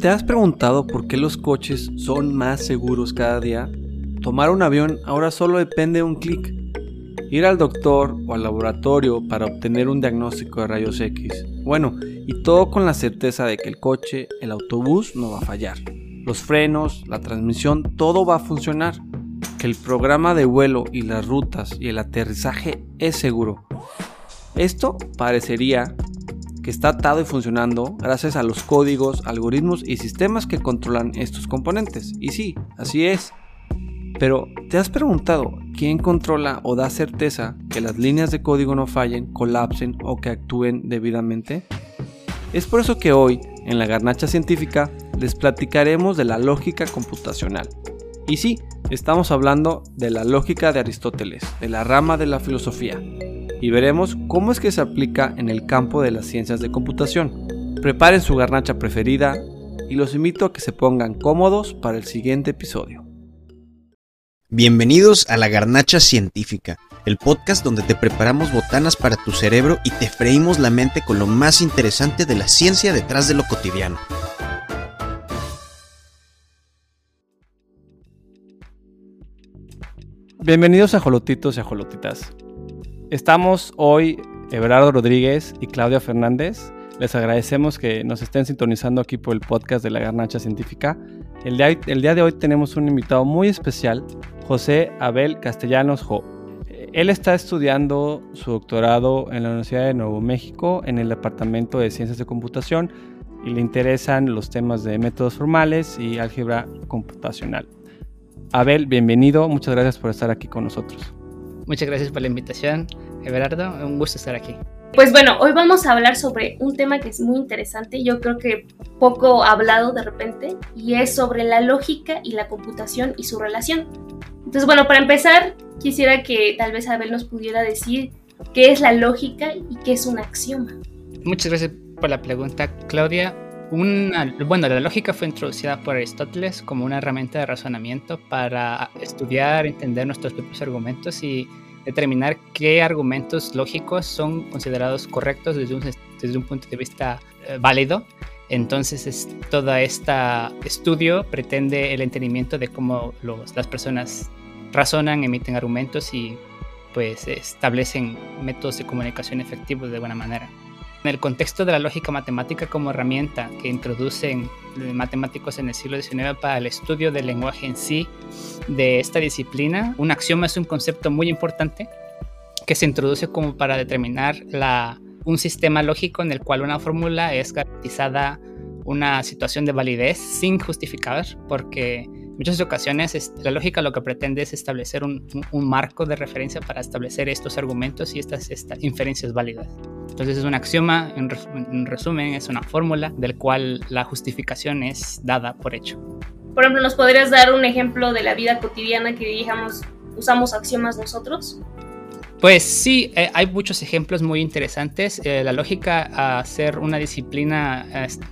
¿Te has preguntado por qué los coches son más seguros cada día? Tomar un avión ahora solo depende de un clic. Ir al doctor o al laboratorio para obtener un diagnóstico de rayos X. Bueno, y todo con la certeza de que el coche, el autobús no va a fallar. Los frenos, la transmisión, todo va a funcionar. Que el programa de vuelo y las rutas y el aterrizaje es seguro. Esto parecería que está atado y funcionando gracias a los códigos, algoritmos y sistemas que controlan estos componentes. Y sí, así es. Pero, ¿te has preguntado quién controla o da certeza que las líneas de código no fallen, colapsen o que actúen debidamente? Es por eso que hoy, en la garnacha científica, les platicaremos de la lógica computacional. Y sí, estamos hablando de la lógica de Aristóteles, de la rama de la filosofía, y veremos cómo es que se aplica en el campo de las ciencias de computación. Preparen su garnacha preferida y los invito a que se pongan cómodos para el siguiente episodio. Bienvenidos a la Garnacha Científica, el podcast donde te preparamos botanas para tu cerebro y te freímos la mente con lo más interesante de la ciencia detrás de lo cotidiano. Bienvenidos a Jolotitos y Jolotitas. Estamos hoy Everardo Rodríguez y Claudia Fernández. Les agradecemos que nos estén sintonizando aquí por el podcast de la Garnacha Científica. El día, de hoy tenemos un invitado muy especial, José Abel Castellanos Jo. Él está estudiando su doctorado en la Universidad de Nuevo México en el Departamento de Ciencias de Computación y le interesan los temas de métodos formales y álgebra computacional. Abel, bienvenido, muchas gracias por estar aquí con nosotros. Muchas gracias por la invitación, Everardo. Un gusto estar aquí. Pues bueno, hoy vamos a hablar sobre un tema que es muy interesante, yo creo que poco hablado de repente, y es sobre la lógica y la computación y su relación. Entonces, bueno, para empezar, quisiera que tal vez Abel nos pudiera decir qué es la lógica y qué es un axioma. Muchas gracias por la pregunta, Claudia. Una, bueno, la lógica fue introducida por Aristóteles como una herramienta de razonamiento para estudiar, entender nuestros propios argumentos y determinar qué argumentos lógicos son considerados correctos desde un, desde un punto de vista eh, válido. Entonces, es, todo este estudio pretende el entendimiento de cómo los, las personas razonan, emiten argumentos y pues establecen métodos de comunicación efectivos de buena manera. En el contexto de la lógica matemática como herramienta que introducen matemáticos en el siglo XIX para el estudio del lenguaje en sí de esta disciplina, un axioma es un concepto muy importante que se introduce como para determinar un sistema lógico en el cual una fórmula es garantizada una situación de validez sin justificar, porque muchas ocasiones la lógica lo que pretende es establecer un, marco de referencia para establecer estos argumentos y estas, estas inferencias válidas. Entonces es un axioma, en, resumen, es una fórmula del cual la justificación es dada por hecho. Por ejemplo, ¿nos podrías dar un ejemplo de la vida cotidiana que digamos usamos axiomas nosotros? Pues sí, eh, hay muchos ejemplos muy interesantes. Eh, la lógica a ser una disciplina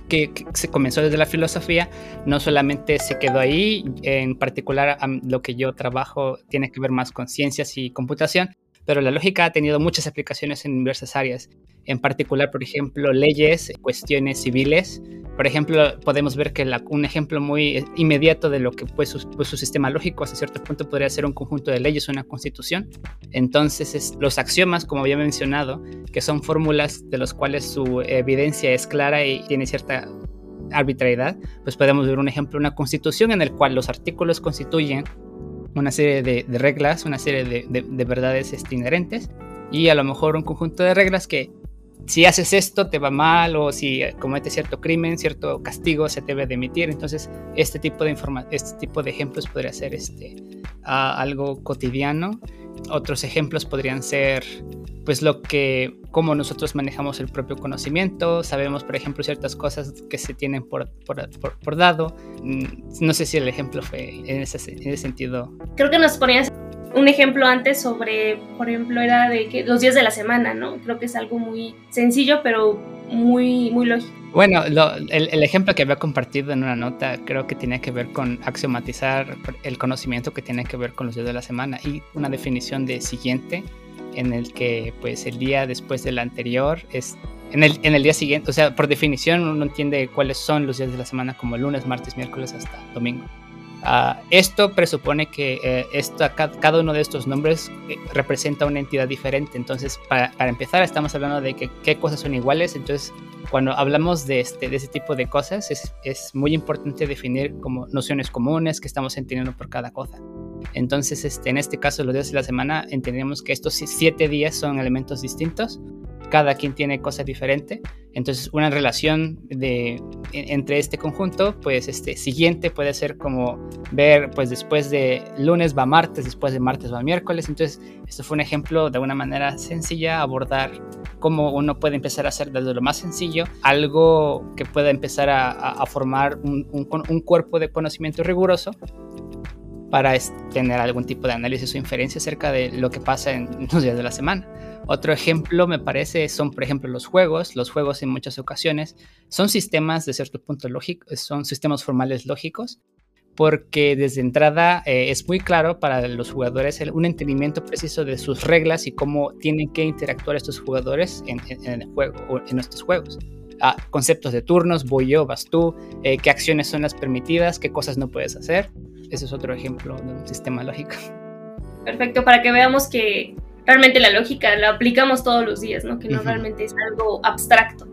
que, se comenzó desde la filosofía no solamente se quedó ahí, en particular lo que yo trabajo tiene que ver más con ciencias y computación, pero la lógica ha tenido muchas aplicaciones en diversas áreas, en particular, por ejemplo, leyes, cuestiones civiles. Por ejemplo, podemos ver que un ejemplo muy inmediato de lo que fue su, su, sistema lógico hasta cierto punto podría ser un conjunto de leyes, una constitución. Entonces, los axiomas, como había mencionado, que son fórmulas de los cuales su evidencia es clara y tiene cierta arbitrariedad, pues podemos ver un ejemplo, una constitución en el cual los artículos constituyen una serie de, reglas, una serie de, verdades este, inherentes y a lo mejor un conjunto de reglas que si haces esto te va mal o si cometes cierto crimen, cierto castigo se debe de emitir. Entonces, este tipo de, este tipo de ejemplos podría ser este, algo cotidiano. Otros ejemplos podrían ser pues lo que, cómo nosotros manejamos el propio conocimiento, sabemos por ejemplo ciertas cosas que se tienen por, por, por, dado, mm, no sé si el ejemplo fue en ese, en ese sentido. Creo que nos ponías un ejemplo antes sobre, por ejemplo, era de que los días de la semana, ¿no? Creo que es algo muy sencillo, pero muy, muy lógico. Bueno, el, el, ejemplo que había compartido en una nota creo que tiene que ver con axiomatizar el conocimiento que tiene que ver con los días de la semana y una definición de siguiente en el que pues el día después del anterior es en el, en el día siguiente, o sea, por definición uno entiende cuáles son los días de la semana como lunes, martes, miércoles hasta domingo. Ah, esto presupone que eh, cada uno de estos nombres eh, representa una entidad diferente. Entonces, para, empezar, estamos hablando de que, qué cosas son iguales. Entonces, cuando hablamos de, este, ese tipo de cosas, es, es, muy importante definir como nociones comunes que estamos entendiendo por cada cosa. Entonces, este, en este caso, los días de la semana, entendemos que estos siete días son elementos distintos cada quien tiene cosas diferentes. Entonces, una relación de, entre este conjunto, pues este siguiente puede ser como ver, pues después de lunes va martes, después de martes va miércoles. Entonces, esto fue un ejemplo de una manera sencilla abordar cómo uno puede empezar a hacer desde lo más sencillo algo que pueda empezar a, formar un, un cuerpo de conocimiento riguroso para tener algún tipo de análisis o inferencia acerca de lo que pasa en los días de la semana. Otro ejemplo me parece son, por ejemplo, los juegos. Los juegos en muchas ocasiones son sistemas de cierto punto lógicos, son sistemas formales lógicos, porque desde entrada eh, es muy claro para los jugadores un entendimiento preciso de sus reglas y cómo tienen que interactuar estos jugadores en, el juego o en estos juegos. Ah, conceptos de turnos, voy yo, vas tú, eh, qué acciones son las permitidas, qué cosas no puedes hacer. Ese es otro ejemplo de un sistema lógico. Perfecto, para que veamos que realmente la lógica la aplicamos todos los días, ¿no? Que no realmente es algo abstracto.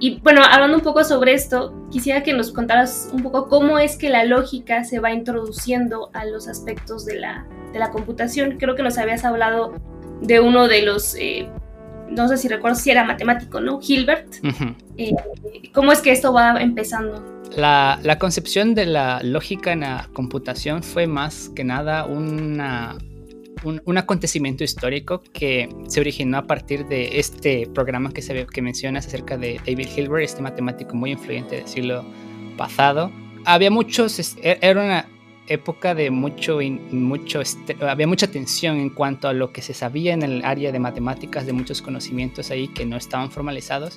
Y bueno, hablando un poco sobre esto, quisiera que nos contaras un poco cómo es que la lógica se va introduciendo a los aspectos de la, de la computación. Creo que nos habías hablado de uno de los, eh, no sé si recuerdo si era matemático, ¿no? Hilbert. Eh, ¿Cómo es que esto va empezando? La, concepción de la lógica en la computación fue más que nada una un, acontecimiento histórico que se originó a partir de este programa que, se, que mencionas acerca de David Hilbert, este matemático muy influyente del siglo pasado. Había muchos, e, era una época de mucho, mucho, había mucha tensión en cuanto a lo que se sabía en el área de matemáticas, de muchos conocimientos ahí que no estaban formalizados.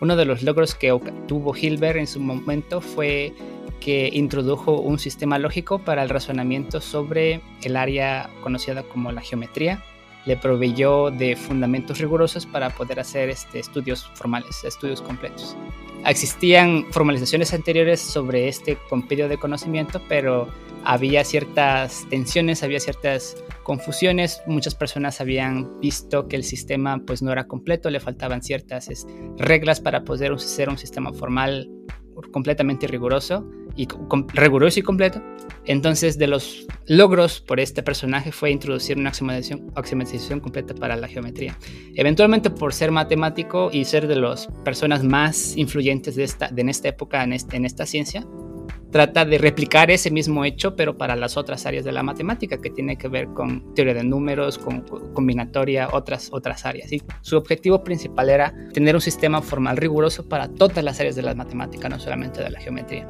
Uno de los logros que tuvo Hilbert en su momento fue que introdujo un sistema lógico para el razonamiento sobre el área conocida como la geometría. Le proveyó de fundamentos rigurosos para poder hacer este, estudios formales, estudios completos. Existían formalizaciones anteriores sobre este compendio de conocimiento, pero había ciertas tensiones, había ciertas confusiones. Muchas personas habían visto que el sistema pues no era completo, le faltaban ciertas reglas para poder ser un sistema formal completamente riguroso y riguroso y completo. Entonces, de los logros por este personaje fue introducir una axiomatización, completa para la geometría. Eventualmente, por ser matemático y ser de las personas más influyentes de, esta, de esta época en, este, en esta ciencia, trata de replicar ese mismo hecho, pero para las otras áreas de la matemática, que tiene que ver con teoría de números, con combinatoria, otras, otras áreas. Y su objetivo principal era tener un sistema formal riguroso para todas las áreas de la matemática, no solamente de la geometría.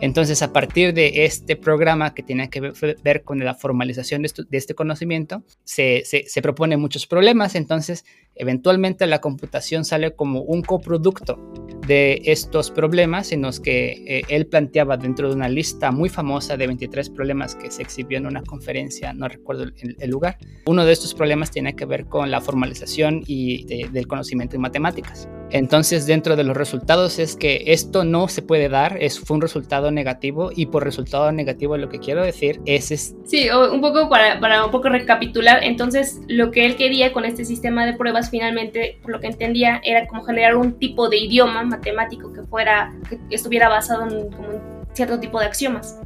Entonces, a partir de este programa que tiene que ver con la formalización de, este conocimiento, se, se, propone muchos problemas. Entonces, eventualmente la computación sale como un coproducto de estos problemas en los que eh, él planteaba dentro de una lista muy famosa de 23 problemas que se exhibió en una conferencia, no recuerdo el, lugar. Uno de estos problemas tiene que ver con la formalización y del conocimiento en matemáticas. Entonces, dentro de los resultados es que esto no se puede dar, es, fue un resultado negativo y por resultado negativo lo que quiero decir es... es sí, un poco para, para, un poco recapitular, entonces lo que él quería con este sistema de pruebas finalmente, por lo que entendía, era como generar un tipo de idioma matemático que fuera, que estuviera basado en, como cierto tipo de axiomas.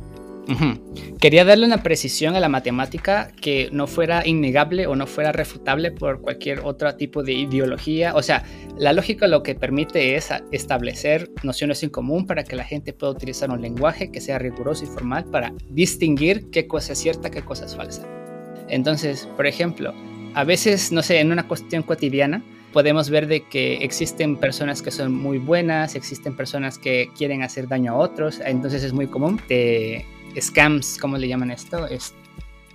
Quería darle una precisión a la matemática que no fuera innegable o no fuera refutable por cualquier otro tipo de ideología. O sea, la lógica lo que permite es establecer nociones en común para que la gente pueda utilizar un lenguaje que sea riguroso y formal para distinguir qué cosa es cierta, qué cosa es falsa. Entonces, por ejemplo, a veces, no sé, en una cuestión cotidiana, podemos ver de que existen personas que son muy buenas, existen personas que quieren hacer daño a otros, entonces es muy común de scams, ¿cómo le llaman esto? Es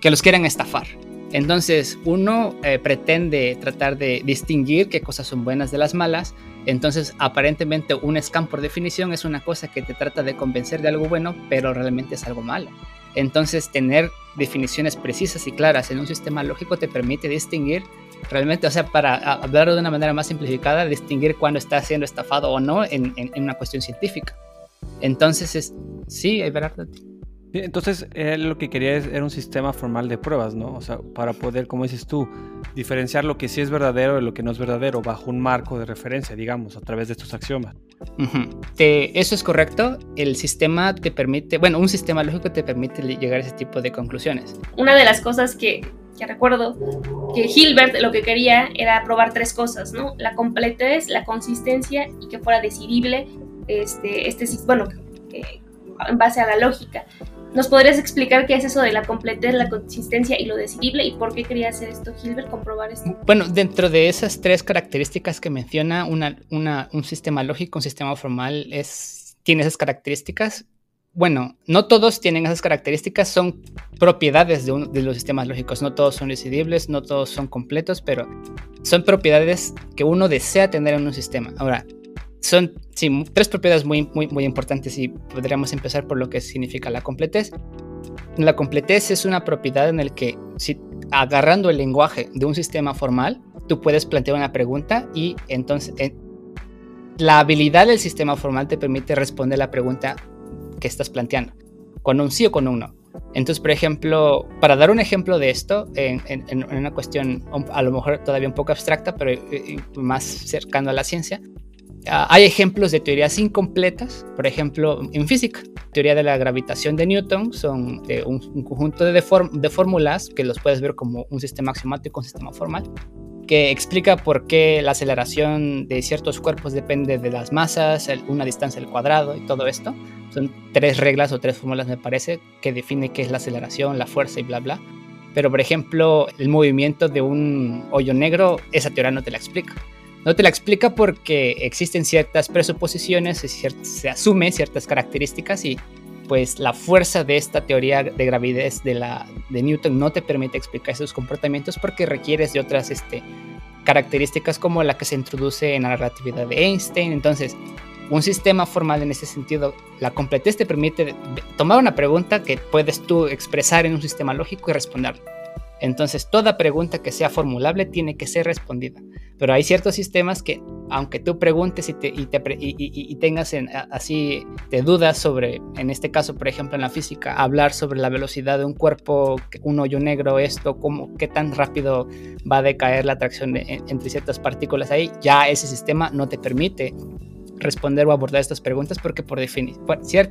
que los quieren estafar. Entonces uno eh, pretende tratar de distinguir qué cosas son buenas de las malas. Entonces aparentemente un scam por definición es una cosa que te trata de convencer de algo bueno, pero realmente es algo malo. Entonces tener definiciones precisas y claras en un sistema lógico te permite distinguir realmente, o sea, para hablar de una manera más simplificada, distinguir cuándo está siendo estafado o no en, una cuestión científica. Entonces, es, sí, es verdad. Entonces, él lo que quería era un sistema formal de pruebas, ¿no? O sea, para poder, como dices tú, diferenciar lo que sí es verdadero de lo que no es verdadero bajo un marco de referencia, digamos, a través de estos axiomas. eso es correcto. El sistema te permite, bueno, un sistema lógico te permite llegar a ese tipo de conclusiones. Una de las cosas que, que recuerdo que Hilbert lo que quería era probar tres cosas, ¿no? La completez, la consistencia y que fuera decidible este, este bueno, en base a la lógica. ¿Nos podrías explicar qué es eso de la completez, la consistencia y lo decidible y por qué quería hacer esto Hilbert, comprobar esto? Bueno, dentro de esas tres características que menciona, un sistema lógico, un sistema formal, es, tiene esas características. Bueno, no todos tienen esas características, son propiedades de, de los sistemas lógicos, no todos son decidibles, no todos son completos, pero son propiedades que uno desea tener en un sistema. Ahora, son sí, tres propiedades muy, muy, muy importantes y podríamos empezar por lo que significa la completez. La completez es una propiedad en la que si agarrando el lenguaje de un sistema formal, tú puedes plantear una pregunta y entonces eh, la habilidad del sistema formal te permite responder la pregunta que estás planteando, con un sí o con un no. Entonces, por ejemplo, para dar un ejemplo de esto, en, en una cuestión a lo mejor todavía un poco abstracta, pero eh, más cercano a la ciencia, hay ejemplos de teorías incompletas, por ejemplo, en física. Teoría de la gravitación de Newton son de un, conjunto de, de, fórmulas que los puedes ver como un sistema axiomático, un sistema formal, que explica por qué la aceleración de ciertos cuerpos depende de las masas, una distancia al cuadrado y todo esto. Son tres reglas o tres fórmulas, me parece, que define qué es la aceleración, la fuerza y bla, bla. Pero, por ejemplo, el movimiento de un hoyo negro, esa teoría no te la explica. No te la explica porque existen ciertas presuposiciones, se asumen ciertas características y pues la fuerza de esta teoría de gravidez de, la, de Newton no te permite explicar esos comportamientos porque requieres de otras este, características como la que se introduce en la relatividad de Einstein. Entonces, un sistema formal en ese sentido, la completez te permite tomar una pregunta que puedes tú expresar en un sistema lógico y responder. Entonces, toda pregunta que sea formulable tiene que ser respondida. Pero hay ciertos sistemas que, aunque tú preguntes y, te, y, tengas así de dudas sobre, en este caso, por ejemplo, en la física, hablar sobre la velocidad de un cuerpo, un hoyo negro, esto, cómo, qué tan rápido va a decaer la atracción entre ciertas partículas ahí, ya ese sistema no te permite responder o abordar estas preguntas porque por definición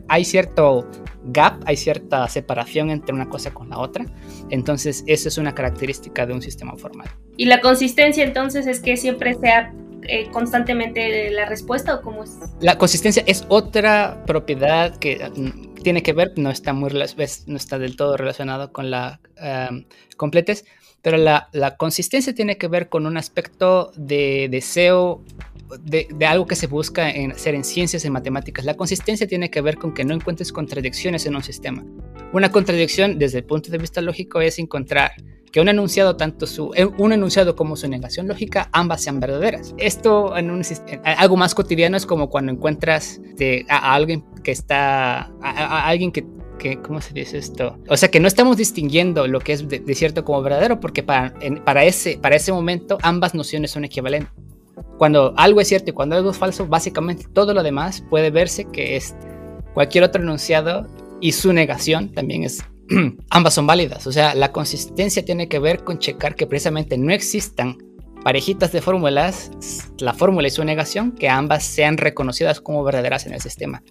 hay cierto gap, hay cierta separación entre una cosa con la otra. Entonces, eso es una característica de un sistema formal. ¿Y la consistencia entonces es que siempre sea eh, constantemente la respuesta o cómo es? La consistencia es otra propiedad que mm, tiene que ver, no está, muy, no está del todo relacionado con la um, completez, pero la, la, consistencia tiene que ver con un aspecto de deseo de, algo que se busca en hacer en ciencias y matemáticas. La consistencia tiene que ver con que no encuentres contradicciones en un sistema. Una contradicción desde el punto de vista lógico es encontrar que un enunciado, tanto su, eh, un enunciado como su negación lógica, ambas sean verdaderas. Esto en, un, algo más cotidiano es como cuando encuentras a, alguien que está, a, alguien que, ¿cómo se dice esto? O sea, que no estamos distinguiendo lo que es de, cierto como verdadero, porque para, para, ese, para ese momento ambas nociones son equivalentes. Cuando algo es cierto y cuando algo es falso, básicamente todo lo demás puede verse que es cualquier otro enunciado y su negación también es ambas son válidas. O sea, la consistencia tiene que ver con checar que precisamente no existan parejitas de fórmulas, la fórmula y su negación, que ambas sean reconocidas como verdaderas en el sistema.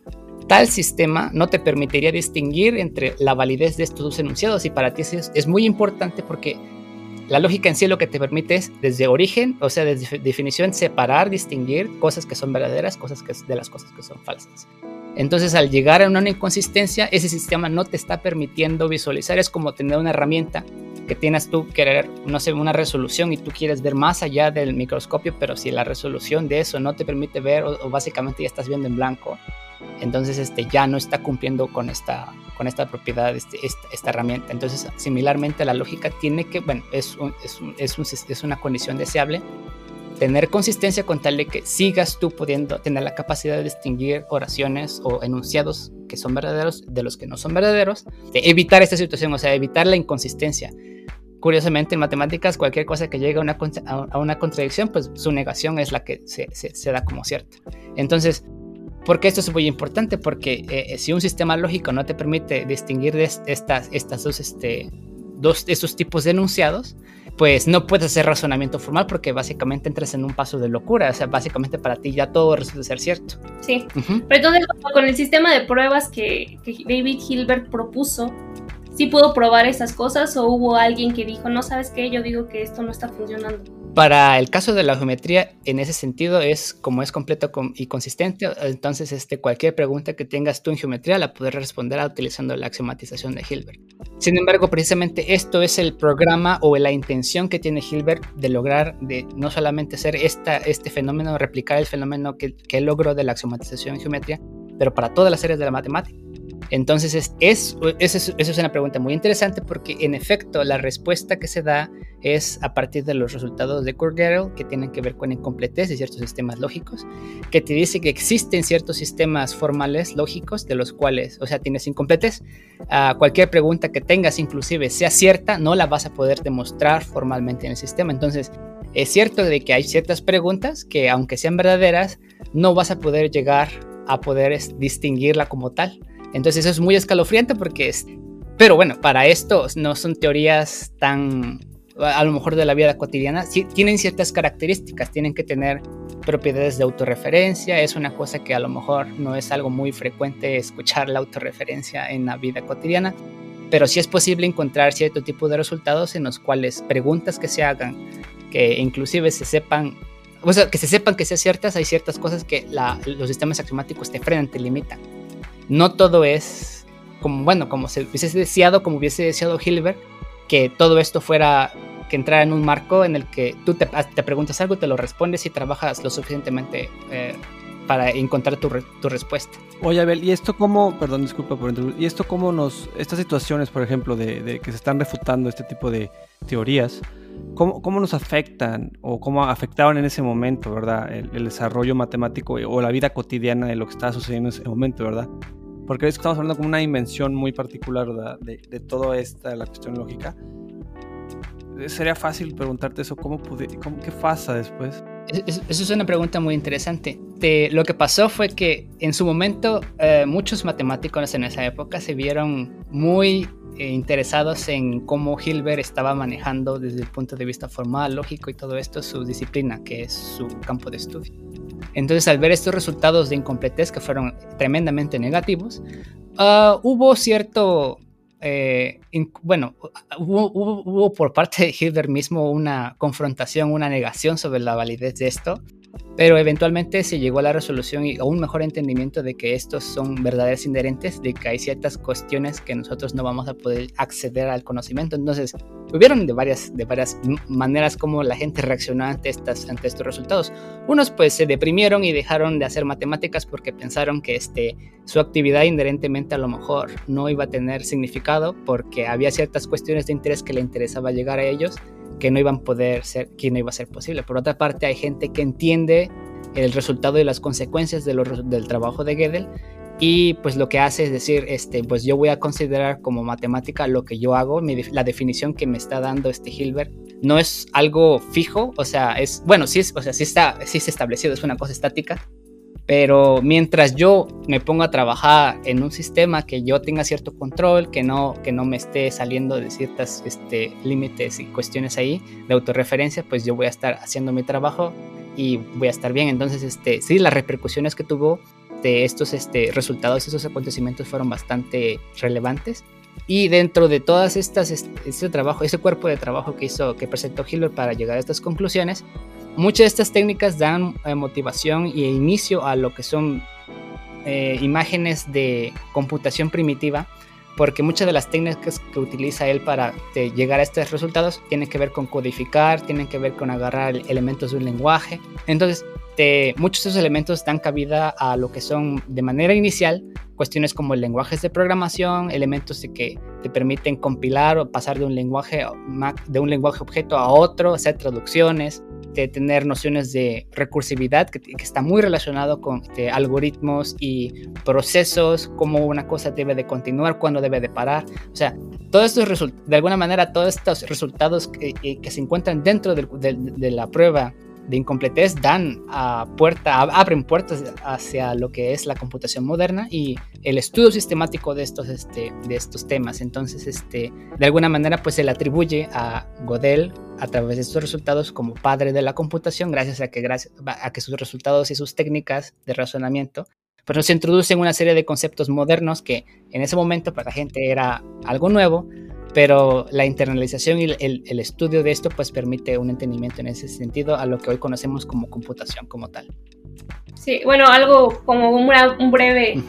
Tal sistema no te permitiría distinguir entre la validez de estos dos enunciados y para ti es, es muy importante porque la lógica en sí lo que te permite es, desde origen, o sea, desde definición, separar, distinguir cosas que son verdaderas, cosas que, de las cosas que son falsas. Entonces, al llegar a una inconsistencia, ese sistema no te está permitiendo visualizar. Es como tener una herramienta que tienes tú, querer, no sé, una resolución y tú quieres ver más allá del microscopio, pero si la resolución de eso no te permite ver o, básicamente ya estás viendo en blanco, entonces este, ya no está cumpliendo con esta, con esta propiedad, este, esta, herramienta. Entonces, similarmente, la lógica tiene que, bueno, es, es, es, es, una condición deseable, tener consistencia con tal de que sigas tú pudiendo tener la capacidad de distinguir oraciones o enunciados que son verdaderos de los que no son verdaderos, de evitar esta situación, o sea, evitar la inconsistencia. curiosamente en matemáticas cualquier cosa que llegue a una, a una contradicción, pues su negación es la que se, se, da como cierta. Entonces, ¿por qué esto es muy importante? Porque eh, si un sistema lógico no te permite distinguir de estas, estas dos, este, dos estos tipos de enunciados, pues no puedes hacer razonamiento formal porque básicamente entras en un paso de locura. O sea, básicamente para ti ya todo resulta ser cierto. Sí. Pero entonces, con el sistema de pruebas que, que David Hilbert propuso, ¿sí puedo probar esas cosas o hubo alguien que dijo, no sabes qué, yo digo que esto no está funcionando? Para el caso de la geometría, en ese sentido, es como es completo y consistente, entonces este, cualquier pregunta que tengas tú en geometría la puedes responder utilizando la axiomatización de Hilbert. Sin embargo, precisamente esto es el programa o la intención que tiene Hilbert de lograr no solamente hacer esta, este fenómeno, replicar el fenómeno que, que logró de la axiomatización en geometría, pero para todas las áreas de la matemática. Entonces, es, es, es, es una pregunta muy interesante porque, en efecto, la respuesta que se da es a partir de los resultados de Kurt-Gödel que tienen que ver con incompletez de ciertos sistemas lógicos, que te dice que existen ciertos sistemas formales lógicos de los cuales, o sea, tienes incompletez. a cualquier pregunta que tengas, inclusive sea cierta, no la vas a poder demostrar formalmente en el sistema. Entonces, es cierto de que hay ciertas preguntas que, aunque sean verdaderas, no vas a poder llegar a poder distinguirla como tal. Entonces eso es muy escalofriante porque es... Pero bueno, para esto no son teorías tan, a lo mejor de la vida cotidiana, sí, tienen ciertas características, tienen que tener propiedades de autorreferencia, es una cosa que a lo mejor no es algo muy frecuente escuchar la autorreferencia en la vida cotidiana, pero sí es posible encontrar cierto tipo de resultados en los cuales preguntas que se hagan, que inclusive se sepan, o sea, que se sepan que sean ciertas, hay ciertas cosas que los sistemas axiomáticos te frenan, te limitan no todo es como, bueno, como se hubiese deseado, como hubiese deseado Hilbert, que todo esto fuera, que entrara en un marco en el que tú te, te preguntas algo, te lo respondes y trabajas lo suficientemente eh, para encontrar tu, tu, respuesta. Oye, Abel, ¿y esto cómo, perdón, disculpa por ¿y esto cómo nos, estas situaciones, por ejemplo, de, que se están refutando este tipo de teorías, ¿Cómo, ¿cómo, nos afectan o cómo afectaron en ese momento, ¿verdad? El, el, desarrollo matemático o la vida cotidiana de lo que estaba sucediendo en ese momento, ¿verdad? Porque que estamos hablando como una dimensión muy particular de, de toda esta, la cuestión lógica. Sería fácil preguntarte eso, ¿cómo, pude, qué pasa después? Eso es una pregunta muy interesante. Lo que pasó fue que en su momento eh, muchos matemáticos en esa época se vieron muy interesados en cómo Hilbert estaba manejando desde el punto de vista formal, lógico y todo esto su disciplina, que es su campo de estudio. Entonces, al ver estos resultados de incompletez que fueron tremendamente negativos, uh, hubo cierto, eh, bueno, hubo, por parte de Hilbert mismo una confrontación, una negación sobre la validez de esto, pero eventualmente se llegó a la resolución y a un mejor entendimiento de que estos son verdades inherentes, de que hay ciertas cuestiones que nosotros no vamos a poder acceder al conocimiento. Entonces, hubieron de varias, de varias maneras como la gente reaccionó ante, estas, ante estos resultados. Unos pues se deprimieron y dejaron de hacer matemáticas porque pensaron que este, su actividad inherentemente a lo mejor no iba a tener significado porque había ciertas cuestiones de interés que le interesaba llegar a ellos que no iban a poder ser, que no iba a ser posible. Por otra parte, hay gente que entiende el resultado y las consecuencias de del trabajo de Gödel y pues lo que hace es decir, este, pues yo voy a considerar como matemática lo que yo hago, la definición que me está dando este Hilbert no es algo fijo, o sea, es, bueno, sí, es, o sea, sí está, sí está establecido, es una cosa estática, pero mientras yo me pongo a trabajar en un sistema que yo tenga cierto control, que no, que no me esté saliendo de ciertos este, límites y cuestiones ahí de autorreferencia, pues yo voy a estar haciendo mi trabajo y voy a estar bien. Entonces, este, sí, las repercusiones que tuvo de estos este, resultados, estos acontecimientos fueron bastante relevantes. Y dentro de todas estas, este, trabajo, ese cuerpo de trabajo que hizo, que presentó Hilbert para llegar a estas conclusiones, Muchas de estas técnicas dan eh, motivación e inicio a lo que son eh, imágenes de computación primitiva, porque muchas de las técnicas que utiliza él para llegar a estos resultados tienen que ver con codificar, tienen que ver con agarrar elementos de un lenguaje. Entonces, muchos de esos elementos dan cabida a lo que son de manera inicial cuestiones como lenguajes de programación, elementos de que te permiten compilar o pasar de un lenguaje de un lenguaje objeto a otro, hacer traducciones, este, tener nociones de recursividad, que, está muy relacionado con este, algoritmos y procesos, cómo una cosa debe de continuar, cuándo debe de parar. O sea, todos estos de alguna manera, todos estos resultados que, que se encuentran dentro de, de la prueba de incompletez dan puerta, abren puertas hacia lo que es la computación moderna y el estudio sistemático de estos, este, de estos temas. Entonces, este, de alguna manera, pues se le atribuye a Godel a través de estos resultados como padre de la computación, gracias a que, gracias a que sus resultados y sus técnicas de razonamiento pues nos introducen una serie de conceptos modernos que en ese momento para la gente era algo nuevo, pero la internalización y el, estudio de esto pues permite un entendimiento en ese sentido a lo que hoy conocemos como computación como tal. Sí, bueno, algo como un breve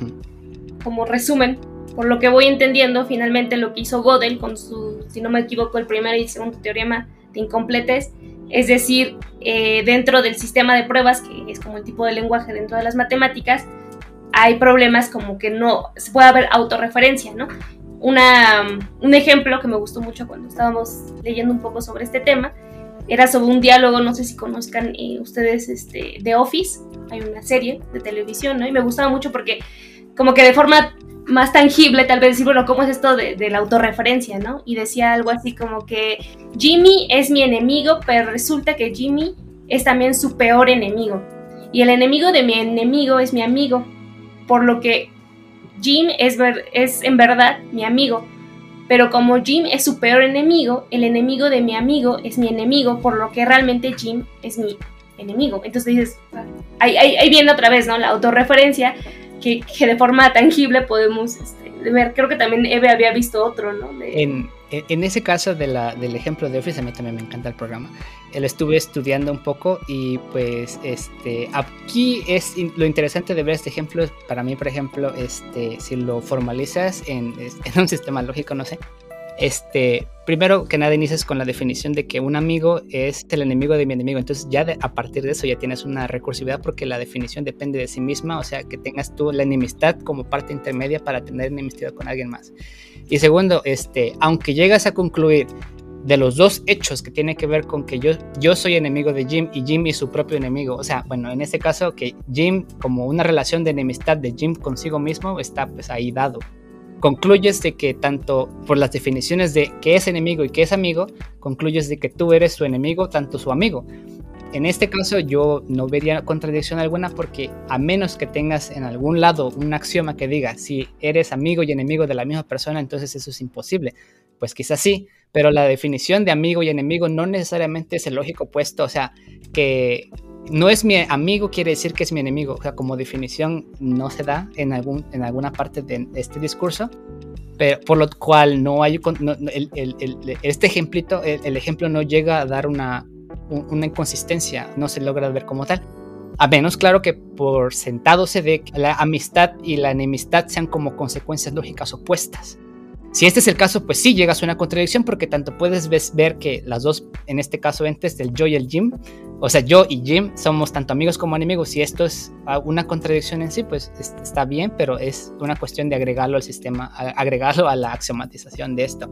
como resumen, por lo que voy entendiendo finalmente lo que hizo Gödel con su, si no me equivoco, el primer y segundo teorema de incompletes, es decir, eh, dentro del sistema de pruebas, que es como el tipo de lenguaje dentro de las matemáticas, hay problemas como que no se puede haber autorreferencia, ¿no? Una, un ejemplo que me gustó mucho cuando estábamos leyendo un poco sobre este tema era sobre un diálogo, no sé si conozcan eh, ustedes este, The Office, hay una serie de televisión, ¿no? Y me gustaba mucho porque como que de forma más tangible tal vez decir, bueno, ¿cómo es esto de, de la autorreferencia, ¿no? Y decía algo así como que Jimmy es mi enemigo, pero resulta que Jimmy es también su peor enemigo. Y el enemigo de mi enemigo es mi amigo, por lo que Jim es, es en verdad mi amigo, pero como Jim es su peor enemigo, el enemigo de mi amigo es mi enemigo, por lo que realmente Jim es mi enemigo. Entonces dices, ahí, ahí, viene otra vez, ¿no? La autorreferencia que, que de forma tangible podemos este, ver. Creo que también Eve había visto otro, ¿no? En, en, ese caso de la, del ejemplo de Office, a mí también me encanta el programa. Lo estuve estudiando un poco y pues este aquí es lo interesante de ver este ejemplo para mí, por ejemplo, este si lo formalizas en, en un sistema lógico, no sé. Este, primero que nada inicias con la definición de que un amigo es el enemigo de mi enemigo. Entonces ya a partir de eso ya tienes una recursividad porque la definición depende de sí misma, o sea que tengas tú la enemistad como parte intermedia para tener enemistad con alguien más. Y segundo, este, aunque llegas a concluir de los dos hechos que tiene que ver con que yo, yo soy enemigo de Jim y Jim es su propio enemigo. O sea, bueno, en este caso que Jim, como una relación de enemistad de Jim consigo mismo, está pues ahí dado. Concluyes de que tanto por las definiciones de qué es enemigo y qué es amigo, concluyes de que tú eres su enemigo, tanto su amigo. En este caso yo no vería contradicción alguna porque a menos que tengas en algún lado un axioma que diga si eres amigo y enemigo de la misma persona, entonces eso es imposible. Pues quizás sí, pero la definición de amigo y enemigo no necesariamente es el lógico opuesto, o sea, que no es mi amigo quiere decir que es mi enemigo, o sea, como definición no se da en, algún, en alguna parte de este discurso, pero por lo cual no hay, este ejemplito, el ejemplo no llega a dar una una inconsistencia, no se logra ver como tal. A menos, claro, que por sentado se ve que la amistad y la enemistad sean como consecuencias lógicas opuestas. Si este es el caso, pues sí llegas a una contradicción porque tanto puedes ver que las dos, en este caso entes, el yo y el Jim, o sea, yo y Jim somos tanto amigos como enemigos. Si esto es una contradicción en sí, pues está bien, pero es una cuestión de agregarlo al sistema, agregarlo a la axiomatización de esto.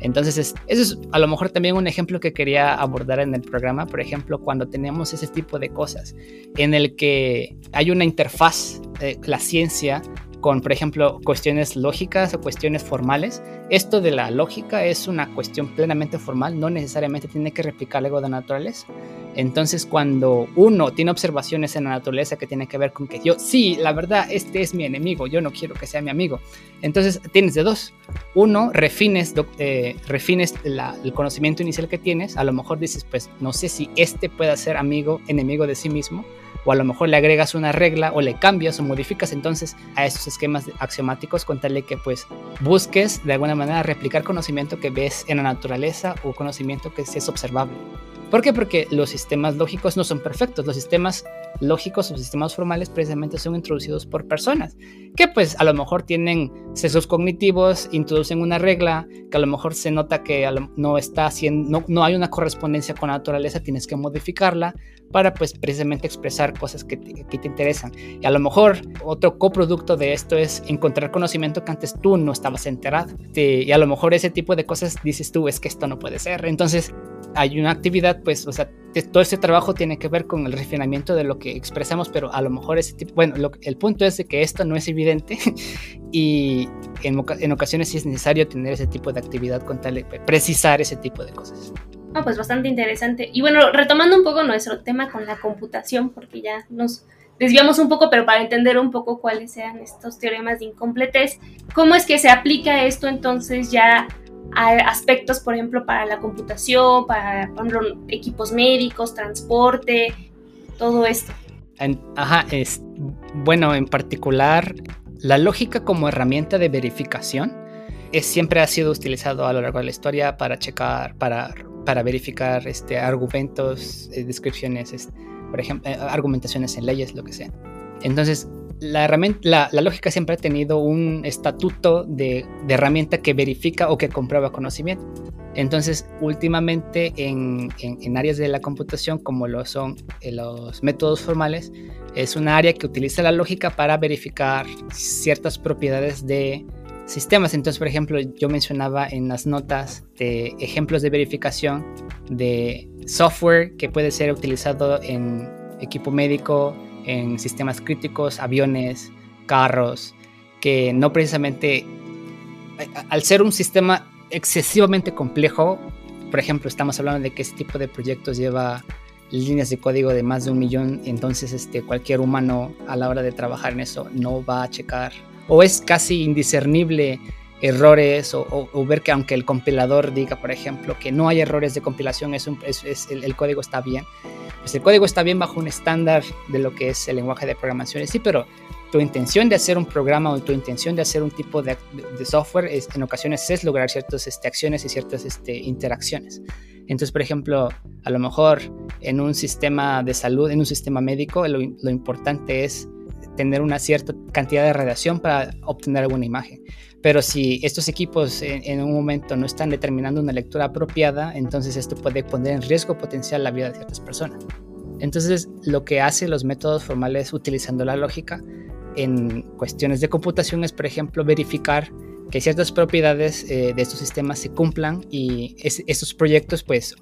Entonces, eso es a lo mejor también un ejemplo que quería abordar en el programa, por ejemplo, cuando tenemos ese tipo de cosas, en el que hay una interfaz, de la ciencia con, por ejemplo, cuestiones lógicas o cuestiones formales. Esto de la lógica es una cuestión plenamente formal, no necesariamente tiene que replicar algo de naturaleza. Entonces, cuando uno tiene observaciones en la naturaleza que tiene que ver con que yo, sí, la verdad, este es mi enemigo, yo no quiero que sea mi amigo. Entonces, tienes de dos. Uno, refines, eh, refines el conocimiento inicial que tienes. A lo mejor dices, pues, no sé si este pueda ser amigo, enemigo de sí mismo o a lo mejor le agregas una regla o le cambias o modificas entonces a esos esquemas axiomáticos con tal de que pues busques de alguna manera replicar conocimiento que ves en la naturaleza o conocimiento que es observable. ¿Por qué? Porque los sistemas lógicos no son perfectos. Los sistemas lógicos o sistemas formales precisamente son introducidos por personas que pues a lo mejor tienen sesos cognitivos, introducen una regla que a lo mejor se nota que no está haciendo, no, hay una correspondencia con la naturaleza, tienes que modificarla para pues precisamente expresar cosas que te interesan. Y a lo mejor otro coproducto de esto es encontrar conocimiento que antes tú no estabas enterado. y a lo mejor ese tipo de cosas dices tú, es que esto no puede ser. Entonces hay una actividad, pues, o sea, todo este trabajo tiene que ver con el refinamiento de lo que expresamos, pero a lo mejor ese tipo, bueno, el punto es de que esto no es evidente y en, en, ocasiones sí es necesario tener ese tipo de actividad con tal de precisar ese tipo de cosas. Ah, pues bastante interesante. Y bueno, retomando un poco nuestro tema con la computación, porque ya nos desviamos un poco, pero para entender un poco cuáles sean estos teoremas de incompletez, ¿cómo es que se aplica esto entonces ya aspectos, por ejemplo, para la computación, para, por ejemplo, equipos médicos, transporte, todo esto? ajá, es, bueno, en particular, la lógica como herramienta de verificación es, siempre ha sido utilizado a lo largo de la historia para checar, para, para verificar este, argumentos, eh, descripciones, por ejemplo, eh, argumentaciones en leyes, lo que sea. Entonces, la, lógica siempre ha tenido un estatuto de, herramienta que verifica o que comprueba conocimiento. Entonces, últimamente en, áreas de la computación, como lo son eh, los métodos formales, es una área que utiliza la lógica para verificar ciertas propiedades de sistemas. Entonces, por ejemplo, yo mencionaba en las notas de ejemplos de verificación de software que puede ser utilizado en equipo médico, en sistemas críticos, aviones, carros, que no precisamente, al ser un sistema excesivamente complejo, por ejemplo, estamos hablando de que ese tipo de proyectos lleva líneas de código de más de un millón, entonces este, cualquier humano a la hora de trabajar en eso no va a checar, o es casi indiscernible errores o, ver que aunque el compilador diga, por ejemplo, que no hay errores de compilación, es, el, código está bien, pues el código está bien bajo un estándar de lo que es el lenguaje de programación. Sí, pero tu intención de hacer un programa o tu intención de hacer un tipo de, software es, en ocasiones es lograr ciertas este, acciones y ciertas este, interacciones. Entonces, por ejemplo, a lo mejor en un sistema de salud, en un sistema médico, lo, lo importante es tener una cierta cantidad de radiación para obtener alguna imagen. Pero si estos equipos en, un momento no están determinando una lectura apropiada, entonces esto puede poner en riesgo potencial la vida de ciertas personas. Entonces, lo que hacen los métodos formales utilizando la lógica en cuestiones de computación es, por ejemplo, verificar que ciertas propiedades eh, de estos sistemas se cumplan y estos proyectos pues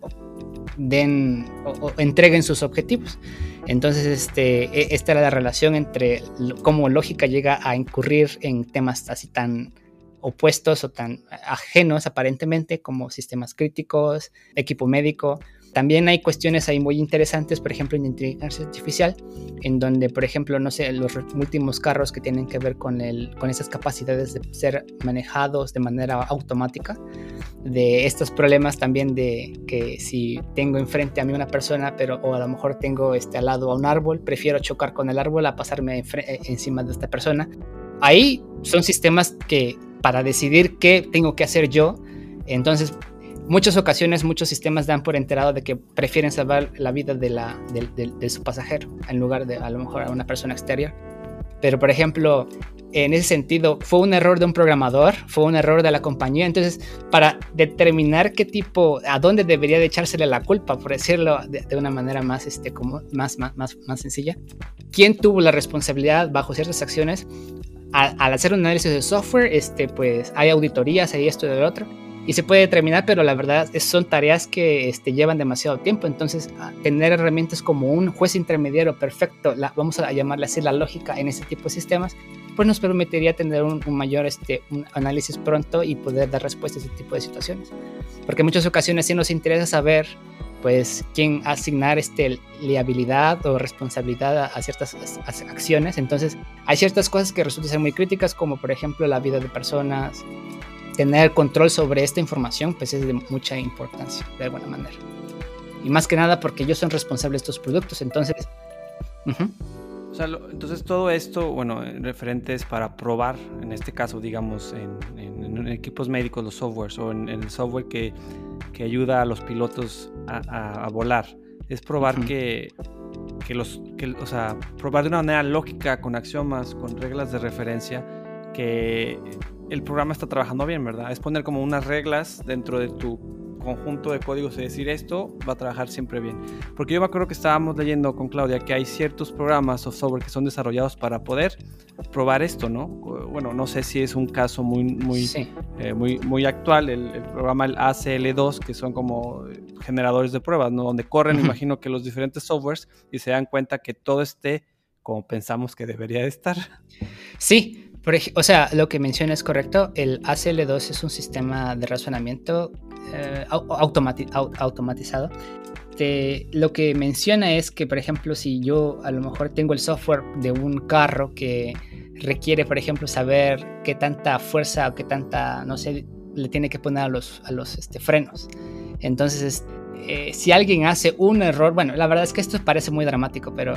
den o, entreguen sus objetivos. Entonces, este, e, esta era la relación entre cómo lógica llega a incurrir en temas así tan opuestos o tan ajenos aparentemente como sistemas críticos, equipo médico. También hay cuestiones ahí muy interesantes, por ejemplo, en inteligencia artificial, en donde, por ejemplo, no sé, los últimos carros que tienen que ver con, el, con esas capacidades de ser manejados de manera automática, de estos problemas también de que si tengo enfrente a mí una persona, pero o a lo mejor tengo este, al lado a un árbol, prefiero chocar con el árbol a pasarme encima de esta persona. Ahí son sistemas que para decidir qué tengo que hacer yo. Entonces, muchas ocasiones, muchos sistemas dan por enterado de que prefieren salvar la vida de, la, de, su pasajero en lugar de a lo mejor a una persona exterior. Pero, por ejemplo, en ese sentido, fue un error de un programador, fue un error de la compañía. Entonces, para determinar qué tipo, a dónde debería de echársele la culpa, por decirlo de, una manera más, este, como, más, más, más, más sencilla, quién tuvo la responsabilidad bajo ciertas acciones, al, hacer un análisis de software, este, pues hay auditorías, hay esto y lo otro, y se puede determinar, pero la verdad son tareas que este, llevan demasiado tiempo. Entonces, tener herramientas como un juez intermediario perfecto, vamos a llamarle así la lógica en ese tipo de sistemas, pues nos permitiría tener un, mayor este, análisis pronto y poder dar respuesta a ese tipo de situaciones. Porque en muchas ocasiones sí nos interesa saber pues quién asignar este liabilidad o responsabilidad a, ciertas acciones. Entonces, hay ciertas cosas que resultan ser muy críticas, como por ejemplo la vida de personas. Tener control sobre esta información, pues es de mucha importancia, de alguna manera. Y más que nada porque ellos son responsables de estos productos, entonces... sea, entonces todo esto, bueno, referentes para probar, en este caso, digamos, en, equipos médicos, los softwares, o en el software que que ayuda a los pilotos a, volar. Es probar que, que, los, que, o sea, probar de una manera lógica, con axiomas, con reglas de referencia, que el programa está trabajando bien, ¿verdad? Es poner como unas reglas dentro de tu conjunto de códigos y decir esto va a trabajar siempre bien. Porque yo me acuerdo que estábamos leyendo con Claudia que hay ciertos programas o software que son desarrollados para poder probar esto, ¿no? Bueno, no sé si es un caso muy, muy, eh, muy, muy actual, el, programa el ACL2, que son como generadores de pruebas, ¿no? Donde corren, imagino que los diferentes softwares y se dan cuenta que todo esté como pensamos que debería estar. Sí, o sea, lo que menciona es correcto. El ACL2 es un sistema de razonamiento eh, automatizado. lo que menciona es que, por ejemplo, si yo a lo mejor tengo el software de un carro que requiere, por ejemplo, saber qué tanta fuerza o qué tanta, no sé, le tiene que poner a los, a los este, frenos. Entonces, eh, si alguien hace un error, bueno, la verdad es que esto parece muy dramático, pero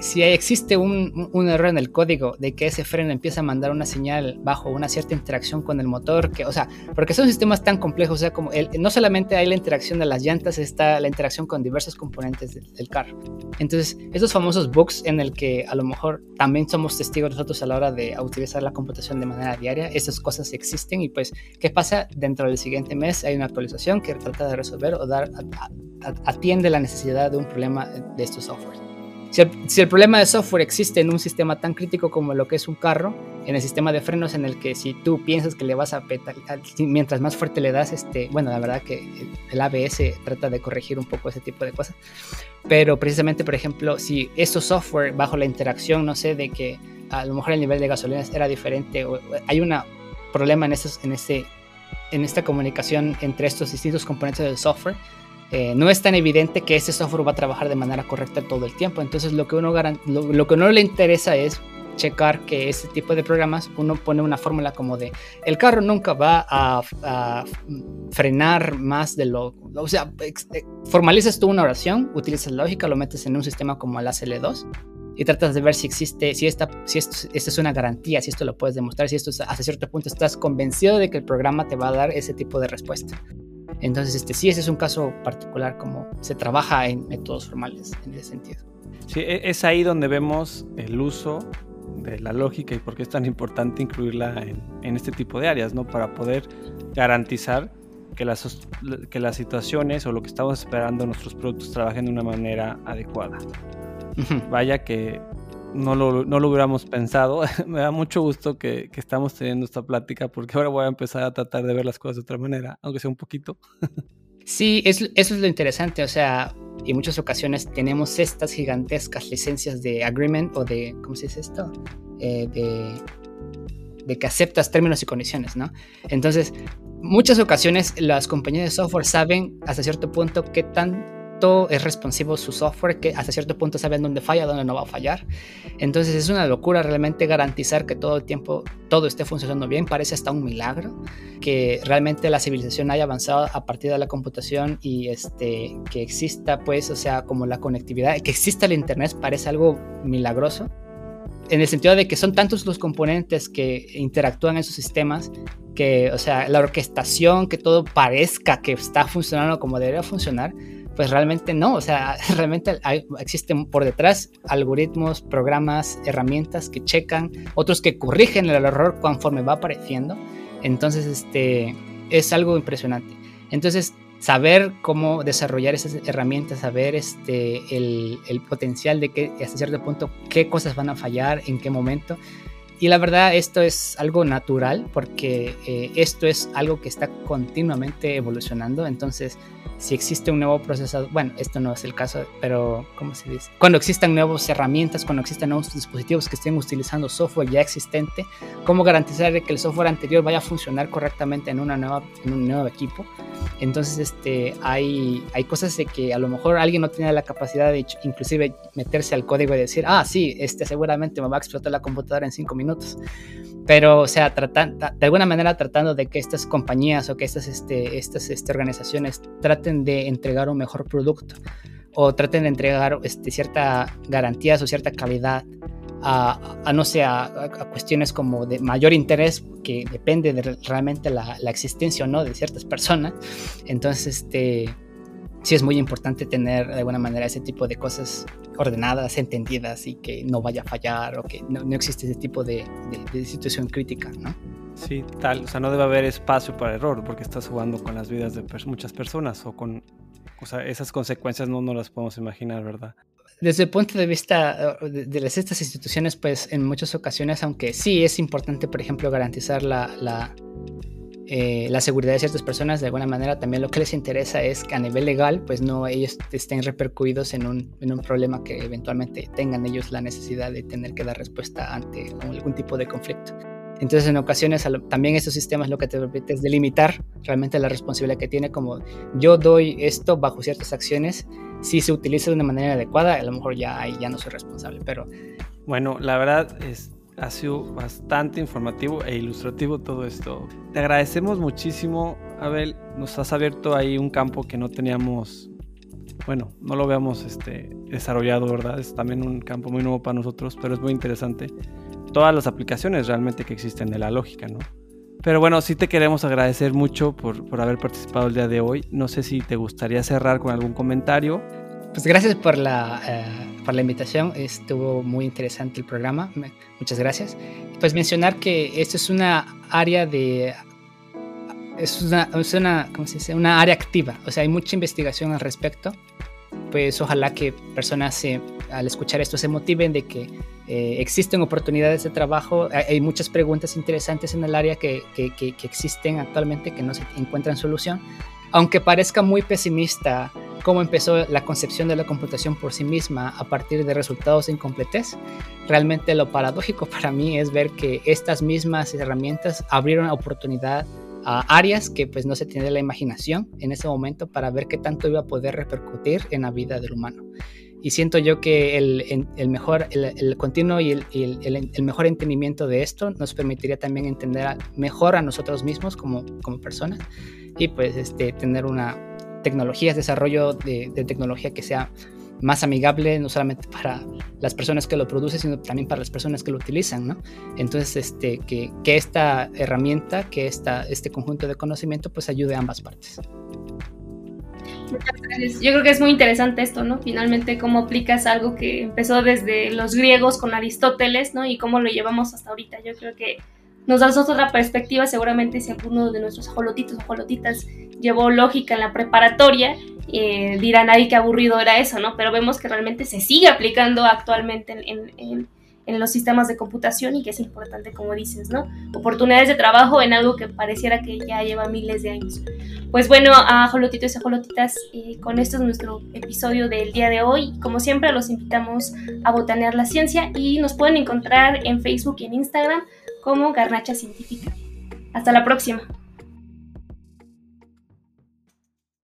si existe un, error en el código de que ese freno empieza a mandar una señal bajo una cierta interacción con el motor, que, o sea, porque son sistemas tan complejos, o sea, como no solamente hay la interacción de las llantas, está la interacción con diversos componentes del, carro. Entonces, esos famosos bugs en el que a lo mejor también somos testigos nosotros a la hora de utilizar la computación de manera diaria, esas cosas existen y pues, ¿qué pasa? Dentro del siguiente mes hay una actualización que trata de resolver o dar atiende la necesidad de un problema de estos softwares. Si el, problema de software existe en un sistema tan crítico como lo que es un carro, en el sistema de frenos en el que si tú piensas que le vas a petar, mientras más fuerte le das, este, bueno, la verdad que el ABS trata de corregir un poco ese tipo de cosas, pero precisamente, por ejemplo, si estos software bajo la interacción, no sé, de que a lo mejor el nivel de gasolina era diferente, o hay un problema en, esos, en, ese, en esta comunicación entre estos distintos componentes del software, eh, no es tan evidente que ese software va a trabajar de manera correcta todo el tiempo. Entonces lo que uno lo, que no le interesa es checar que ese tipo de programas uno pone una fórmula como de el carro nunca va a, frenar más de lo o sea eh, formalizas tú una oración utilizas lógica lo metes en un sistema como el ACL2 y tratas de ver si existe si esta si esto, esta es una garantía si esto lo puedes demostrar si esto hasta cierto punto estás convencido de que el programa te va a dar ese tipo de respuesta entonces, este, sí, ese es un caso particular como se trabaja en métodos formales en ese sentido. Sí, e, es ahí donde vemos el uso de la lógica y por qué es tan importante incluirla en, este tipo de áreas, ¿no? Para poder garantizar que las, que las situaciones o lo que estamos esperando nuestros productos trabajen de una manera adecuada. Vaya que no lo, no lo hubiéramos pensado. Me da mucho gusto que, que, estamos teniendo esta plática porque ahora voy a empezar a tratar de ver las cosas de otra manera, aunque sea un poquito. Sí, eso es lo interesante, o sea, en muchas ocasiones tenemos estas gigantescas licencias de agreement o de, ¿cómo se dice esto? Eh, de, de que aceptas términos y condiciones, ¿no? Entonces, muchas ocasiones las compañías de software saben hasta cierto punto qué tan es responsivo su software que hasta cierto punto saben dónde falla, dónde no va a fallar. Entonces es una locura realmente garantizar que todo el tiempo todo esté funcionando bien. Parece hasta un milagro que realmente la civilización haya avanzado a partir de la computación y este, que exista pues, o sea, como la conectividad, que exista el Internet parece algo milagroso. En el sentido de que son tantos los componentes que interactúan en esos sistemas que, o sea, la orquestación, que todo parezca que está funcionando como debería funcionar, pues realmente no, o sea, realmente existen por detrás algoritmos, programas, herramientas que checan, otros que corrigen el error conforme va apareciendo. Entonces, este, es algo impresionante. Entonces, saber cómo desarrollar esas herramientas, saber este, el, el potencial de que hasta cierto punto qué cosas van a fallar, en qué momento. Y la verdad, esto es algo natural porque eh, esto es algo que está continuamente evolucionando. Entonces, si existe un nuevo procesador, bueno, esto no es el caso, pero ¿cómo se dice? Cuando existan nuevas herramientas, cuando existan nuevos dispositivos que estén utilizando software ya existente, ¿cómo garantizar que el software anterior vaya a funcionar correctamente en, una nueva, en un nuevo equipo? Entonces, este, hay, hay cosas de que a lo mejor alguien no tiene la capacidad de inclusive meterse al código y decir, ah, sí, este seguramente me va a explotar la computadora en cinco minutos pero o sea, tratando, de alguna manera tratando de que estas compañías o que estas, este, estas este, organizaciones traten de entregar un mejor producto o traten de entregar este, cierta garantías o cierta calidad a, a no sé, a, cuestiones como de mayor interés que depende de realmente la, la existencia o no de ciertas personas. Entonces, este, sí es muy importante tener de alguna manera ese tipo de cosas ordenadas, entendidas y que no vaya a fallar o que no, existe ese tipo de, situación crítica, ¿no? Sí, tal, o sea, no debe haber espacio para error porque estás jugando con las vidas de muchas personas o con, o sea, esas consecuencias no, no las podemos imaginar, ¿verdad? Desde el punto de vista uh, de, las, estas instituciones, pues en muchas ocasiones, aunque sí es importante, por ejemplo, garantizar la, la eh, la seguridad de ciertas personas, de alguna manera también lo que les interesa es que a nivel legal, pues no ellos estén repercutidos en un, en un problema que eventualmente tengan ellos la necesidad de tener que dar respuesta ante algún tipo de conflicto. Entonces, en ocasiones, también estos sistemas lo que te permite es delimitar realmente la responsabilidad que tiene, como yo doy esto bajo ciertas acciones, si se utiliza de una manera adecuada, a lo mejor ya ya no soy responsable, pero... Bueno, la verdad es, ha sido bastante informativo e ilustrativo todo esto. Te agradecemos muchísimo, Abel, nos has abierto ahí un campo que no teníamos bueno, no lo habíamos este, desarrollado, ¿verdad? Es también un campo muy nuevo para nosotros, pero es muy interesante todas las aplicaciones realmente que existen de la lógica, ¿no? Pero bueno, sí te queremos agradecer mucho por, por haber participado el día de hoy. No sé si te gustaría cerrar con algún comentario. Pues gracias por la, eh, por la invitación. Estuvo muy interesante el programa. Muchas gracias. Pues mencionar que esto es una área de es una, es una, ¿cómo se dice? una área activa, o sea, hay mucha investigación al respecto. Pues ojalá que personas se, al escuchar esto se motiven de que eh, existen oportunidades de trabajo, hay, muchas preguntas interesantes en el área que, que, que, existen actualmente que no se encuentran solución. Aunque parezca muy pesimista cómo empezó la concepción de la computación por sí misma a partir de resultados de incompletez, realmente lo paradójico para mí es ver que estas mismas herramientas abrieron oportunidad a áreas que pues no se tiene la imaginación en ese momento para ver qué tanto iba a poder repercutir en la vida del humano. Y siento yo que el, el mejor, el, continuo y, el, el, mejor entendimiento de esto nos permitiría también entender mejor a nosotros mismos como, como personas y pues este, tener una tecnología, desarrollo de, de, tecnología que sea más amigable, no solamente para las personas que lo producen, sino también para las personas que lo utilizan, ¿no? Entonces, este, que, que esta herramienta, que esta, este conjunto de conocimiento, pues ayude a ambas partes. Yo creo que es muy interesante esto, ¿no? Finalmente, cómo aplicas algo que empezó desde los griegos con Aristóteles, ¿no? Y cómo lo llevamos hasta ahorita. Yo creo que nos das otra perspectiva. Seguramente, si alguno de nuestros ajolotitos o ajolotitas llevó lógica en la preparatoria, eh, dirán, ahí qué aburrido era eso, ¿no? Pero vemos que realmente se sigue aplicando actualmente en los sistemas de computación y que es importante, como dices, ¿no? Oportunidades de trabajo en algo que pareciera que ya lleva miles de años. Pues bueno, a Jolotitos y Jolotitas, eh, con esto es nuestro episodio del día de hoy. Como siempre, los invitamos a botanear la ciencia y nos pueden encontrar en Facebook y en Instagram como Garnacha Científica. Hasta la próxima.